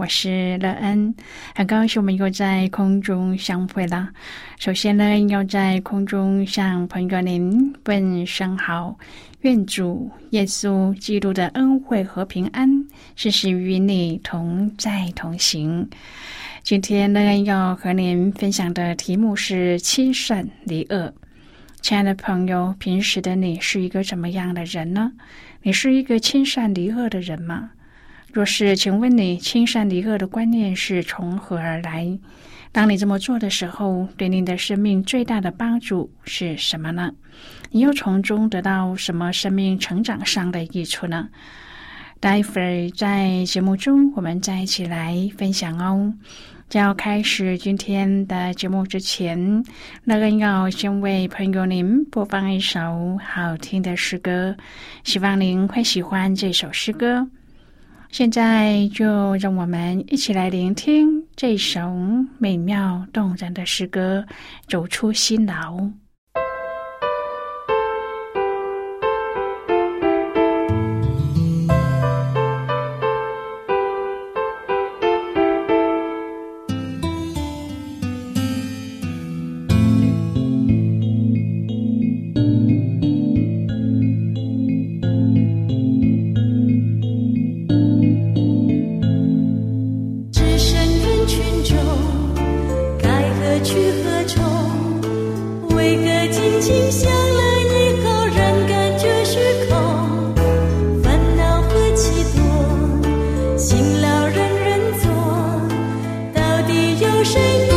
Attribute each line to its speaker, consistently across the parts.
Speaker 1: 我是乐恩，很高兴我们又在空中相会了。首先呢，要在空中向朋友您问声好，愿主耶稣基督的恩惠和平安时时与你同在同行。今天乐恩要和您分享的题目是亲善离恶。亲爱的朋友，平时的你是一个怎么样的人呢？你是一个亲善离恶的人吗？若是，请问你亲善离恶的观念是从何而来？当你这么做的时候，对你的生命最大的帮助是什么呢？你又从中得到什么生命成长上的益处呢？待会儿在节目中，我们再一起来分享哦。在要开始今天的节目之前，那个要先为朋友您播放一首好听的诗歌，希望您会喜欢这首诗歌。现在就让我们一起来聆听这首美妙动人的诗歌，走出辛劳。washing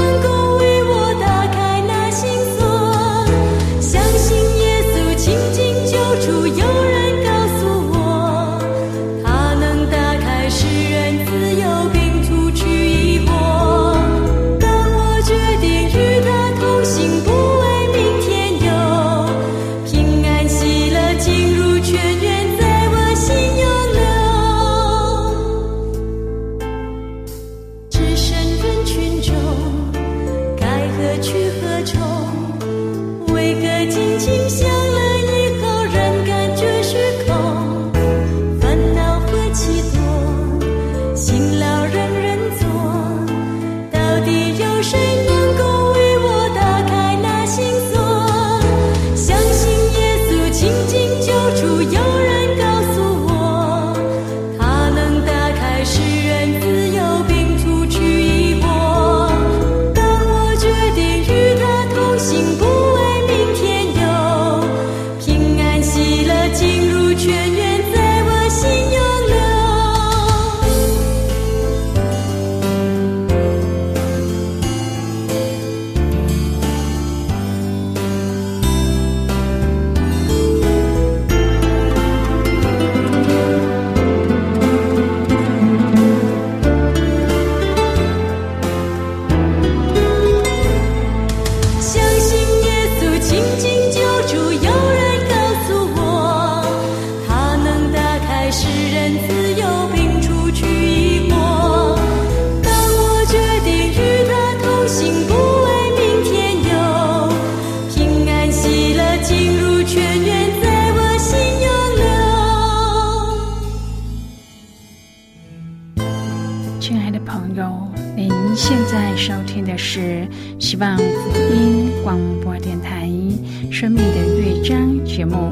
Speaker 1: 希望福音广播电台《生命的乐章》节目，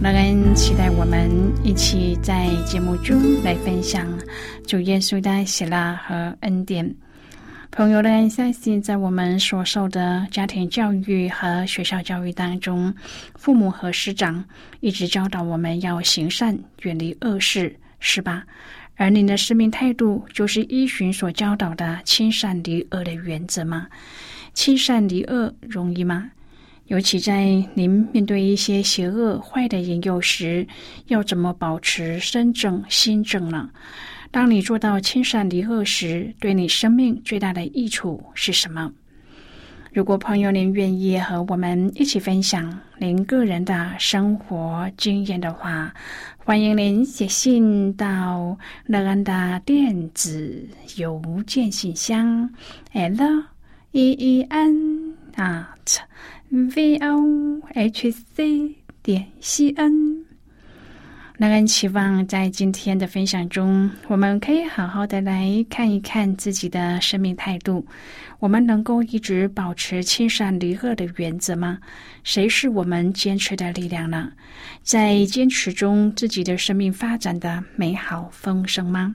Speaker 1: 乐恩期待我们一起在节目中来分享主耶稣的喜乐和恩典。朋友们，相信在我们所受的家庭教育和学校教育当中，父母和师长一直教导我们要行善，远离恶事，是吧？而您的生命态度就是依循所教导的亲善离恶的原则吗？亲善离恶容易吗？尤其在您面对一些邪恶坏的引诱时，要怎么保持身正心正呢？当你做到亲善离恶时，对你生命最大的益处是什么？如果朋友您愿意和我们一起分享您个人的生活经验的话，欢迎您写信到乐安的电子邮件信箱：l e e n at v o h c 点 c n。那人期望在今天的分享中，我们可以好好的来看一看自己的生命态度。我们能够一直保持亲善离恶的原则吗？谁是我们坚持的力量呢？在坚持中，自己的生命发展的美好丰盛吗？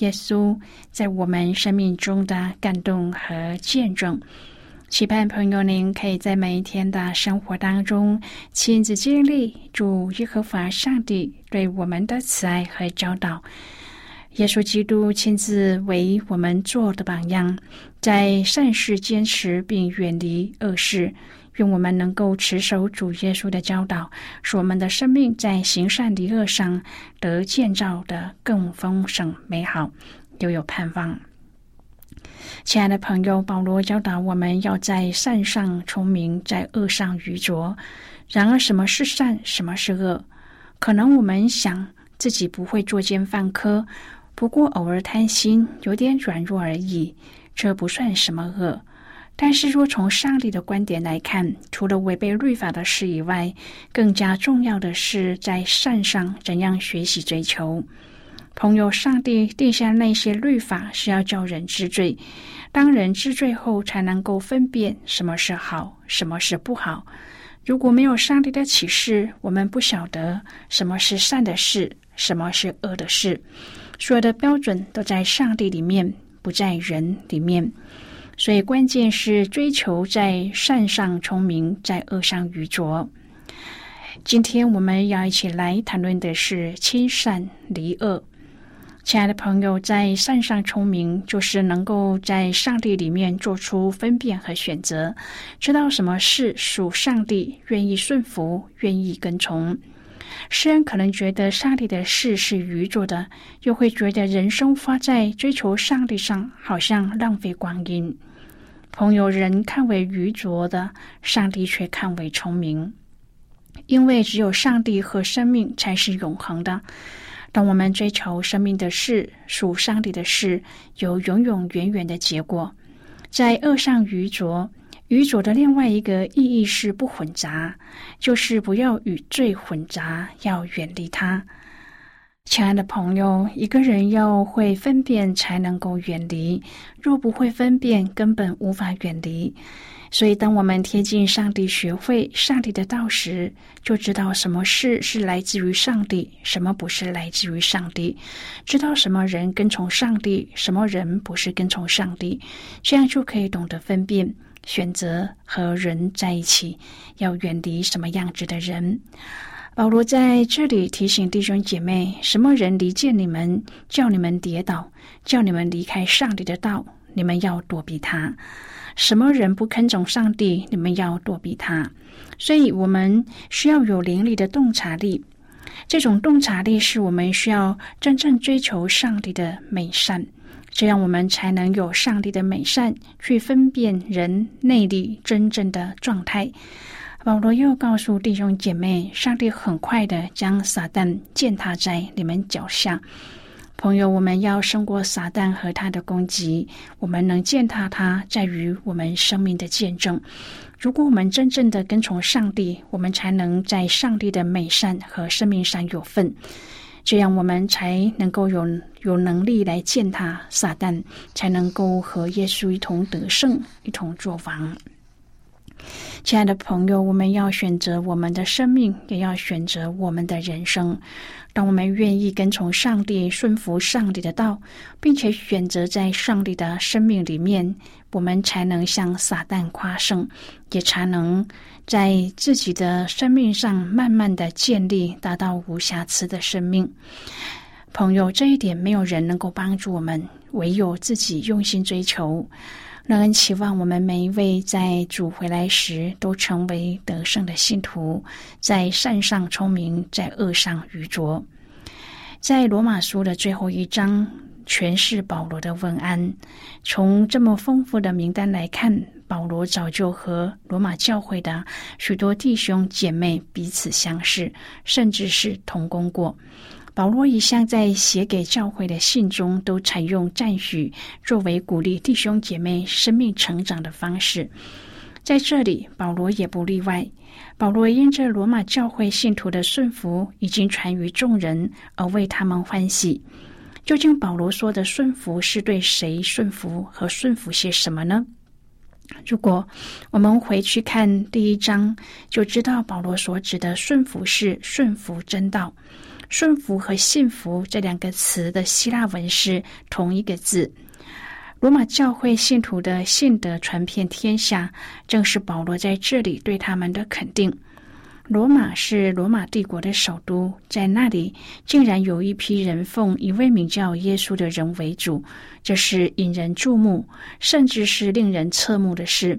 Speaker 1: 耶稣在我们生命中的感动和见证，期盼朋友您可以在每一天的生活当中亲自经历主耶和华上帝对我们的慈爱和教导。耶稣基督亲自为我们做的榜样，在善事坚持并远离恶事。愿我们能够持守主耶稣的教导，使我们的生命在行善离恶上得建造的更丰盛美好，又有盼望。亲爱的朋友，保罗教导我们要在善上聪明，在恶上愚拙。然而，什么是善，什么是恶？可能我们想自己不会作奸犯科，不过偶尔贪心，有点软弱而已，这不算什么恶。但是，若从上帝的观点来看，除了违背律法的事以外，更加重要的是在善上怎样学习追求。朋友，上帝定下那些律法是要叫人知罪，当人知罪后，才能够分辨什么是好，什么是不好。如果没有上帝的启示，我们不晓得什么是善的事，什么是恶的事。所有的标准都在上帝里面，不在人里面。所以，关键是追求在善上聪明，在恶上愚拙。今天我们要一起来谈论的是亲善离恶。亲爱的朋友，在善上聪明，就是能够在上帝里面做出分辨和选择，知道什么事属上帝，愿意顺服，愿意跟从。诗人可能觉得上帝的事是愚拙的，又会觉得人生花在追求上帝上，好像浪费光阴。朋友，人看为愚拙的，上帝却看为聪明，因为只有上帝和生命才是永恒的。当我们追求生命的事，属上帝的事，有永永远远的结果。在恶上愚拙，愚拙的另外一个意义是不混杂，就是不要与罪混杂，要远离它。亲爱的朋友，一个人要会分辨，才能够远离；若不会分辨，根本无法远离。所以，当我们贴近上帝，学会上帝的道时，就知道什么事是来自于上帝，什么不是来自于上帝；知道什么人跟从上帝，什么人不是跟从上帝。这样就可以懂得分辨，选择和人在一起，要远离什么样子的人。保罗在这里提醒弟兄姐妹：什么人离间你们，叫你们跌倒，叫你们离开上帝的道，你们要躲避他；什么人不肯从上帝，你们要躲避他。所以，我们需要有灵力的洞察力。这种洞察力是我们需要真正追求上帝的美善，这样我们才能有上帝的美善去分辨人内里真正的状态。保罗又告诉弟兄姐妹：“上帝很快的将撒旦践踏在你们脚下。朋友，我们要胜过撒旦和他的攻击。我们能践踏他，在于我们生命的见证。如果我们真正的跟从上帝，我们才能在上帝的美善和生命上有份。这样，我们才能够有有能力来践踏撒旦，才能够和耶稣一同得胜，一同作王。亲爱的朋友，我们要选择我们的生命，也要选择我们的人生。当我们愿意跟从上帝、顺服上帝的道，并且选择在上帝的生命里面，我们才能向撒旦夸胜，也才能在自己的生命上慢慢的建立，达到无瑕疵的生命。朋友，这一点没有人能够帮助我们，唯有自己用心追求。让人期望我们每一位在主回来时都成为得胜的信徒，在善上聪明，在恶上愚拙。在罗马书的最后一章，全是保罗的问安。从这么丰富的名单来看，保罗早就和罗马教会的许多弟兄姐妹彼此相识，甚至是同工过。保罗一向在写给教会的信中，都采用赞许作为鼓励弟兄姐妹生命成长的方式。在这里，保罗也不例外。保罗因着罗马教会信徒的顺服已经传于众人，而为他们欢喜。究竟保罗说的顺服是对谁顺服和顺服些什么呢？如果我们回去看第一章，就知道保罗所指的顺服是顺服真道。顺服和信服这两个词的希腊文是同一个字。罗马教会信徒的信德传遍天下，正是保罗在这里对他们的肯定。罗马是罗马帝国的首都，在那里竟然有一批人奉一位名叫耶稣的人为主，这是引人注目，甚至是令人侧目的事。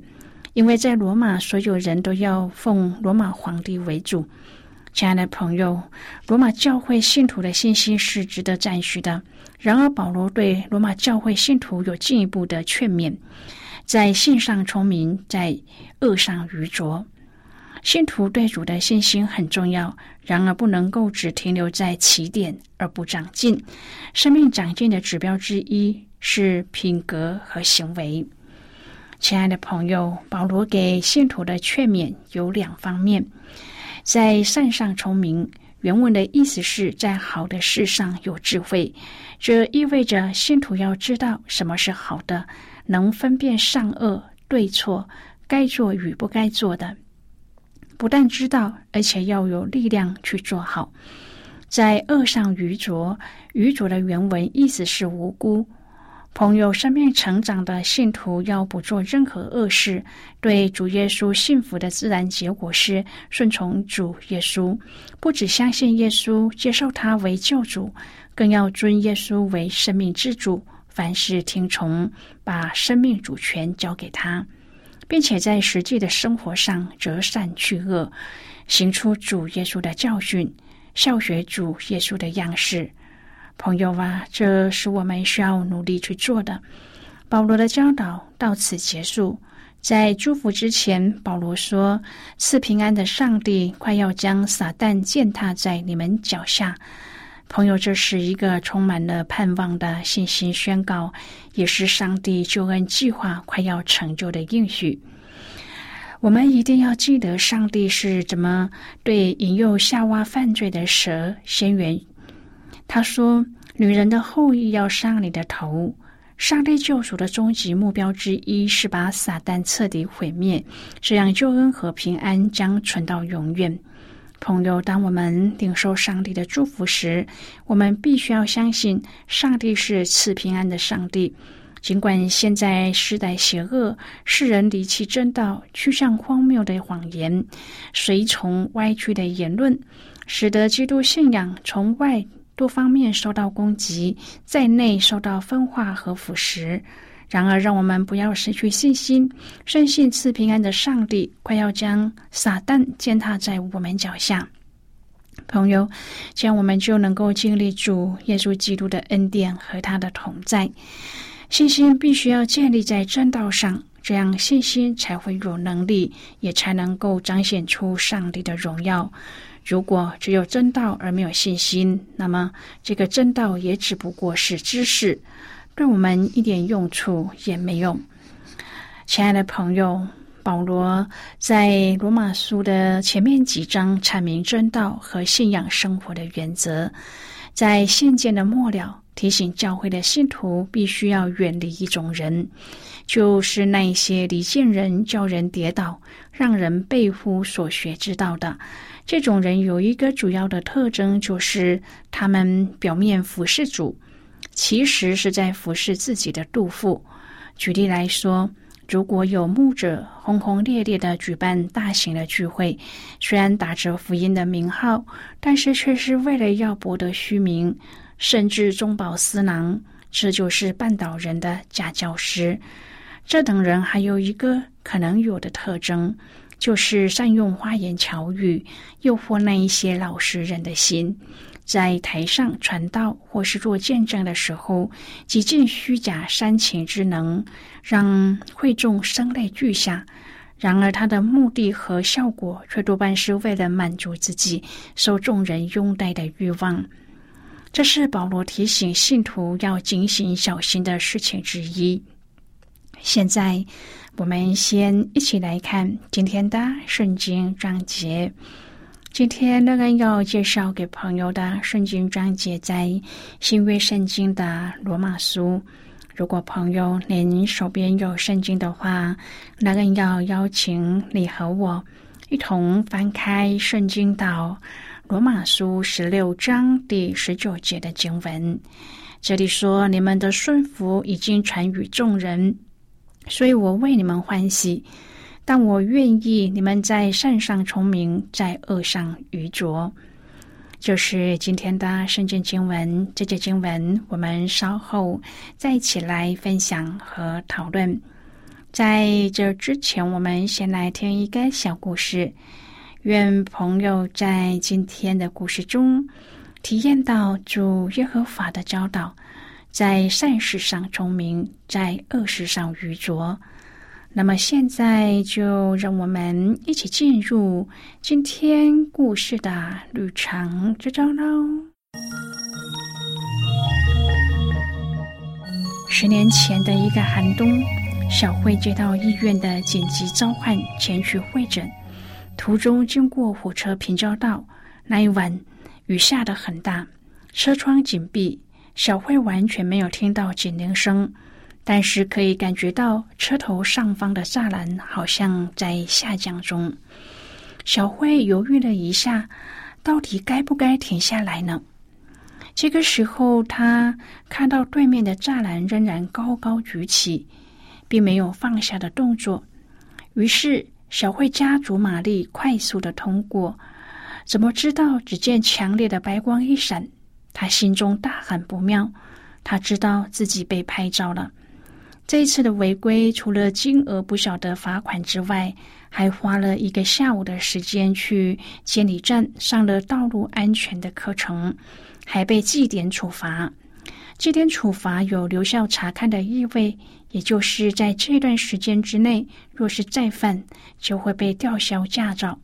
Speaker 1: 因为在罗马，所有人都要奉罗马皇帝为主。亲爱的朋友，罗马教会信徒的信心是值得赞许的。然而，保罗对罗马教会信徒有进一步的劝勉：在信上聪明，在恶上愚拙。信徒对主的信心很重要，然而不能够只停留在起点而不长进。生命长进的指标之一是品格和行为。亲爱的朋友，保罗给信徒的劝勉有两方面。在善上聪明，原文的意思是在好的事上有智慧。这意味着信徒要知道什么是好的，能分辨善恶对错，该做与不该做的。不但知道，而且要有力量去做好。在恶上愚拙，愚拙的原文意思是无辜。朋友，生命成长的信徒要不做任何恶事，对主耶稣幸福的自然结果是顺从主耶稣，不只相信耶稣，接受他为救主，更要尊耶稣为生命之主，凡事听从，把生命主权交给他，并且在实际的生活上择善去恶，行出主耶稣的教训，效学主耶稣的样式。朋友啊，这是我们需要努力去做的。保罗的教导到此结束。在祝福之前，保罗说：“赐平安的上帝快要将撒旦践踏在你们脚下。”朋友，这是一个充满了盼望的信心宣告，也是上帝救恩计划快要成就的应许。我们一定要记得，上帝是怎么对引诱夏娃犯罪的蛇先原。他说：“女人的后裔要伤你的头。”上帝救赎的终极目标之一是把撒旦彻底毁灭，这样救恩和平安将存到永远。朋友，当我们领受上帝的祝福时，我们必须要相信上帝是赐平安的上帝。尽管现在时代邪恶，世人离弃正道，趋向荒谬的谎言，随从歪曲的言论，使得基督信仰从外。多方面受到攻击，在内受到分化和腐蚀。然而，让我们不要失去信心，深信赐平安的上帝快要将撒旦践踏在我们脚下。朋友，这样我们就能够经历主耶稣基督的恩典和他的同在。信心必须要建立在正道上，这样信心才会有能力，也才能够彰显出上帝的荣耀。如果只有真道而没有信心，那么这个真道也只不过是知识，对我们一点用处也没有。亲爱的朋友，保罗在罗马书的前面几章阐明真道和信仰生活的原则，在信件的末了提醒教会的信徒必须要远离一种人，就是那些离间人、叫人跌倒、让人背乎所学之道的。这种人有一个主要的特征，就是他们表面服侍主，其实是在服侍自己的肚腹。举例来说，如果有牧者轰轰烈烈的举办大型的聚会，虽然打着福音的名号，但是却是为了要博得虚名，甚至中饱私囊，这就是绊倒人的假教师。这等人还有一个可能有的特征。就是善用花言巧语，诱惑那一些老实人的心，在台上传道或是做见证的时候，极尽虚假煽情之能，让会众声泪俱下。然而，他的目的和效果却多半是为了满足自己受众人拥戴的欲望。这是保罗提醒信徒要警醒小心的事情之一。现在。我们先一起来看今天的圣经章节。今天乐恩要介绍给朋友的圣经章节在新约圣经的罗马书。如果朋友您手边有圣经的话，乐恩要邀请你和我一同翻开圣经到罗马书十六章第十九节的经文。这里说：“你们的顺服已经传与众人。”所以我为你们欢喜，但我愿意你们在善上聪明，在恶上愚拙。就是今天的圣经经文，这节经文我们稍后再一起来分享和讨论。在这之前，我们先来听一个小故事。愿朋友在今天的故事中体验到主耶和华的教导。在善事上聪明，在恶事上愚拙。那么现在就让我们一起进入今天故事的旅程之中喽。十年前的一个寒冬，小慧接到医院的紧急召唤，前去会诊。途中经过火车平交道，那一晚雨下得很大，车窗紧闭。小慧完全没有听到警铃声，但是可以感觉到车头上方的栅栏好像在下降中。小慧犹豫了一下，到底该不该停下来呢？这个时候，她看到对面的栅栏仍然高高举起，并没有放下的动作。于是，小慧加足马力，快速的通过。怎么知道？只见强烈的白光一闪。他心中大喊不妙，他知道自己被拍照了。这一次的违规，除了金额不小的罚款之外，还花了一个下午的时间去监理站上了道路安全的课程，还被记点处罚。记点处罚有留校查看的意味，也就是在这段时间之内，若是再犯，就会被吊销驾照。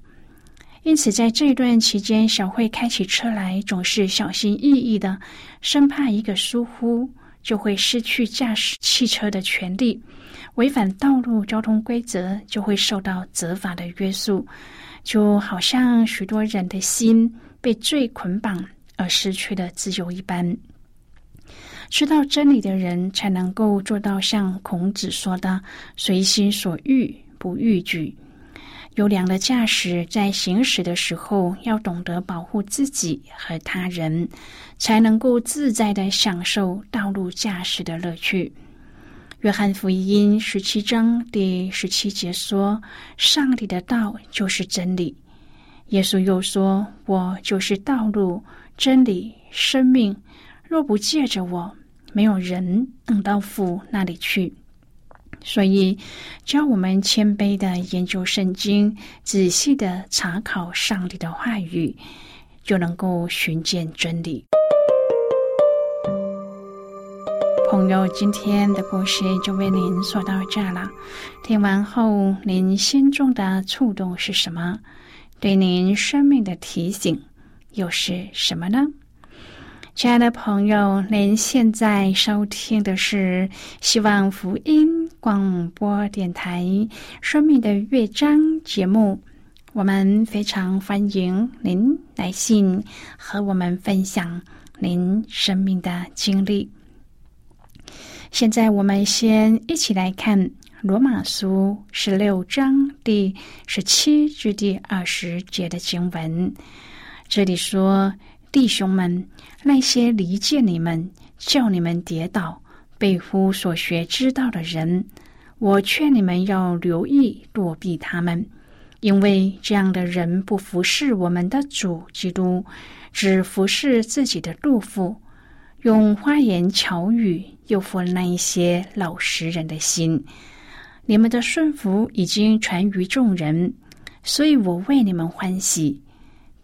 Speaker 1: 因此，在这一段期间，小慧开起车来总是小心翼翼的，生怕一个疏忽就会失去驾驶汽车的权利，违反道路交通规则就会受到责罚的约束，就好像许多人的心被罪捆绑而失去了自由一般。知道真理的人才能够做到像孔子说的“随心所欲不逾矩”。优良的驾驶在行驶的时候要懂得保护自己和他人，才能够自在的享受道路驾驶的乐趣。约翰福音十七章第十七节说：“上帝的道就是真理。”耶稣又说：“我就是道路、真理、生命。若不借着我，没有人能到父那里去。”所以，教我们谦卑的研究圣经，仔细的查考上帝的话语，就能够寻见真理。朋友，今天的故事就为您说到这了。听完后，您心中的触动是什么？对您生命的提醒又是什么呢？亲爱的朋友，您现在收听的是希望福音广播电台《生命的乐章》节目。我们非常欢迎您来信和我们分享您生命的经历。现在，我们先一起来看《罗马书》十六章第十七至第二十节的经文。这里说：“弟兄们。”那些离间你们、叫你们跌倒、背乎所学之道的人，我劝你们要留意躲避他们，因为这样的人不服侍我们的主基督，只服侍自己的肚腹，用花言巧语诱惑那一些老实人的心。你们的顺服已经传于众人，所以我为你们欢喜。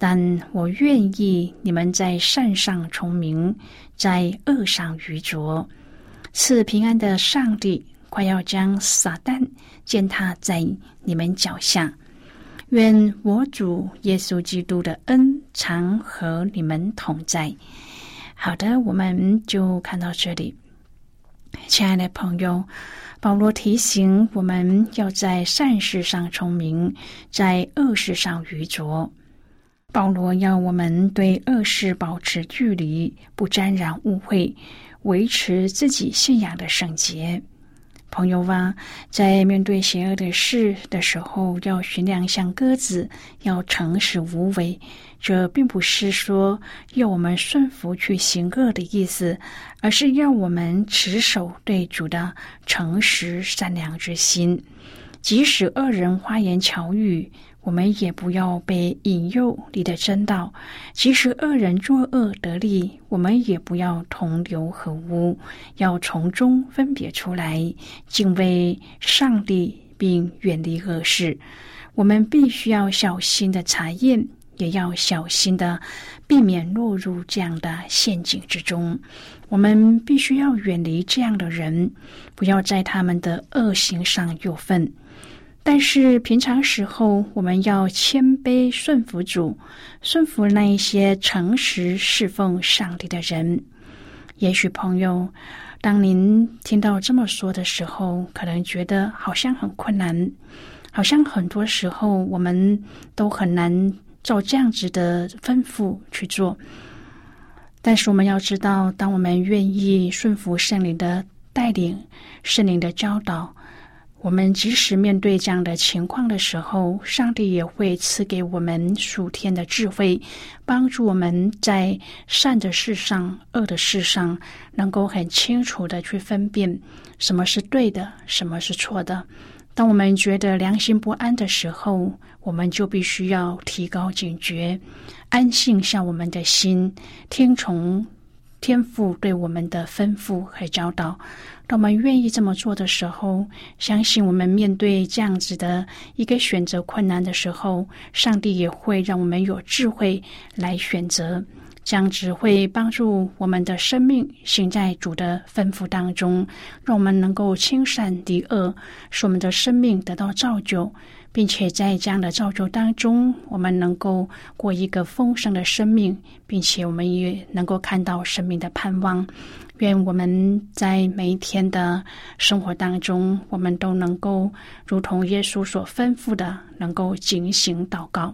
Speaker 1: 但我愿意你们在善上崇明，在恶上愚拙。赐平安的上帝快要将撒旦践踏在你们脚下。愿我主耶稣基督的恩常和你们同在。好的，我们就看到这里。亲爱的朋友，保罗提醒我们要在善事上聪明，在恶事上愚拙。保罗要我们对恶事保持距离，不沾染污秽，维持自己信仰的圣洁。朋友啊，在面对邪恶的事的时候，要寻量像鸽子，要诚实无为。这并不是说要我们顺服去行恶的意思，而是要我们持守对主的诚实善良之心，即使恶人花言巧语。我们也不要被引诱离的真道，即使恶人作恶得利，我们也不要同流合污，要从中分别出来，敬畏上帝，并远离恶事。我们必须要小心的查验，也要小心的避免落入这样的陷阱之中。我们必须要远离这样的人，不要在他们的恶行上有份。但是平常时候，我们要谦卑顺服主，顺服那一些诚实侍奉上帝的人。也许朋友，当您听到这么说的时候，可能觉得好像很困难，好像很多时候我们都很难照这样子的吩咐去做。但是我们要知道，当我们愿意顺服圣灵的带领，圣灵的教导。我们即使面对这样的情况的时候，上帝也会赐给我们属天的智慧，帮助我们在善的事上、恶的事上，能够很清楚的去分辨什么是对的，什么是错的。当我们觉得良心不安的时候，我们就必须要提高警觉，安静下我们的心，听从天父对我们的吩咐和教导。当我们愿意这么做的时候，相信我们面对这样子的一个选择困难的时候，上帝也会让我们有智慧来选择，这样子会帮助我们的生命行在主的吩咐当中，让我们能够亲善敌恶，使我们的生命得到造就，并且在这样的造就当中，我们能够过一个丰盛的生命，并且我们也能够看到生命的盼望。愿我们在每一天的生活当中，我们都能够如同耶稣所吩咐的，能够警醒祷告。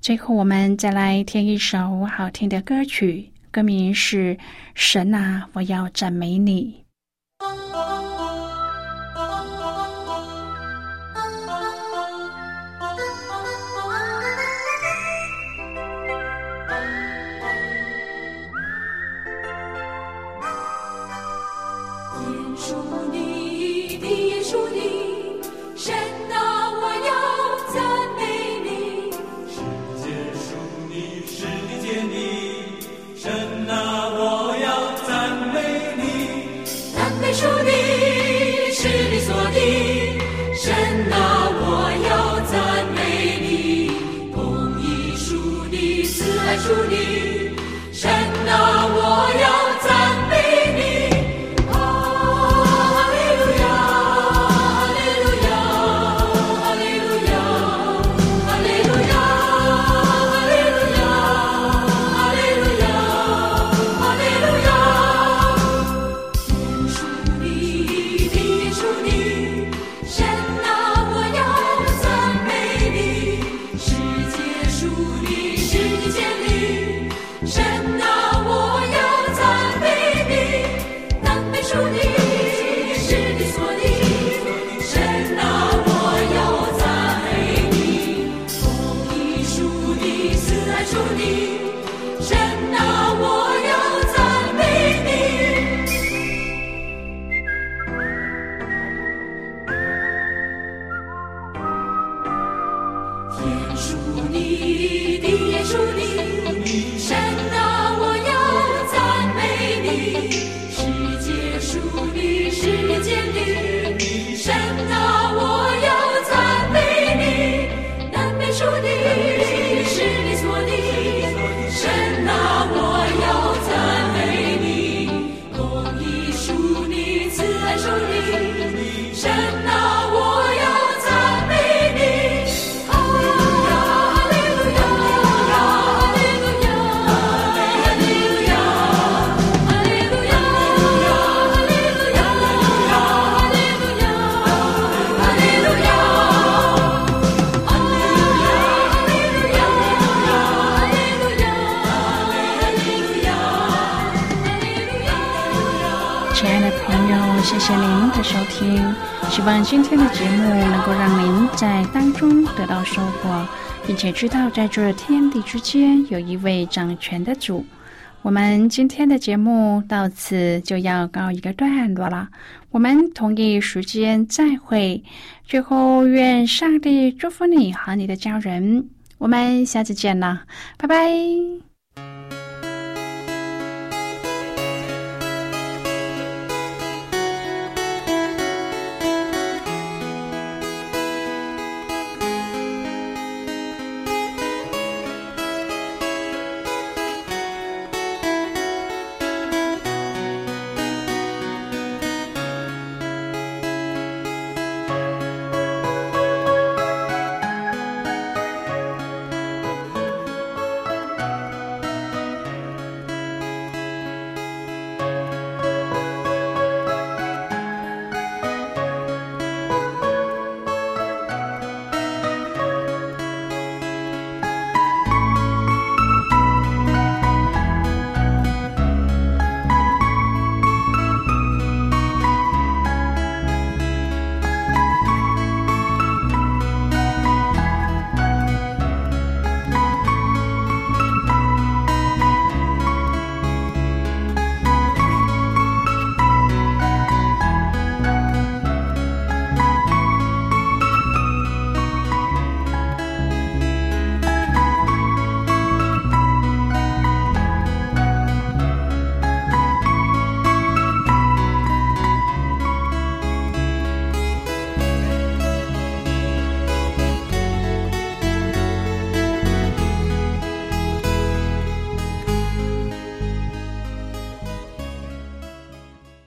Speaker 1: 最后，我们再来听一首好听的歌曲，歌名是《神啊，我要赞美你》。望今天的节目能够让您在当中得到收获，并且知道在这天地之间有一位掌权的主。我们今天的节目到此就要告一个段落了，我们同一时间再会。最后，愿上帝祝福你和你的家人。我们下次见了，拜拜。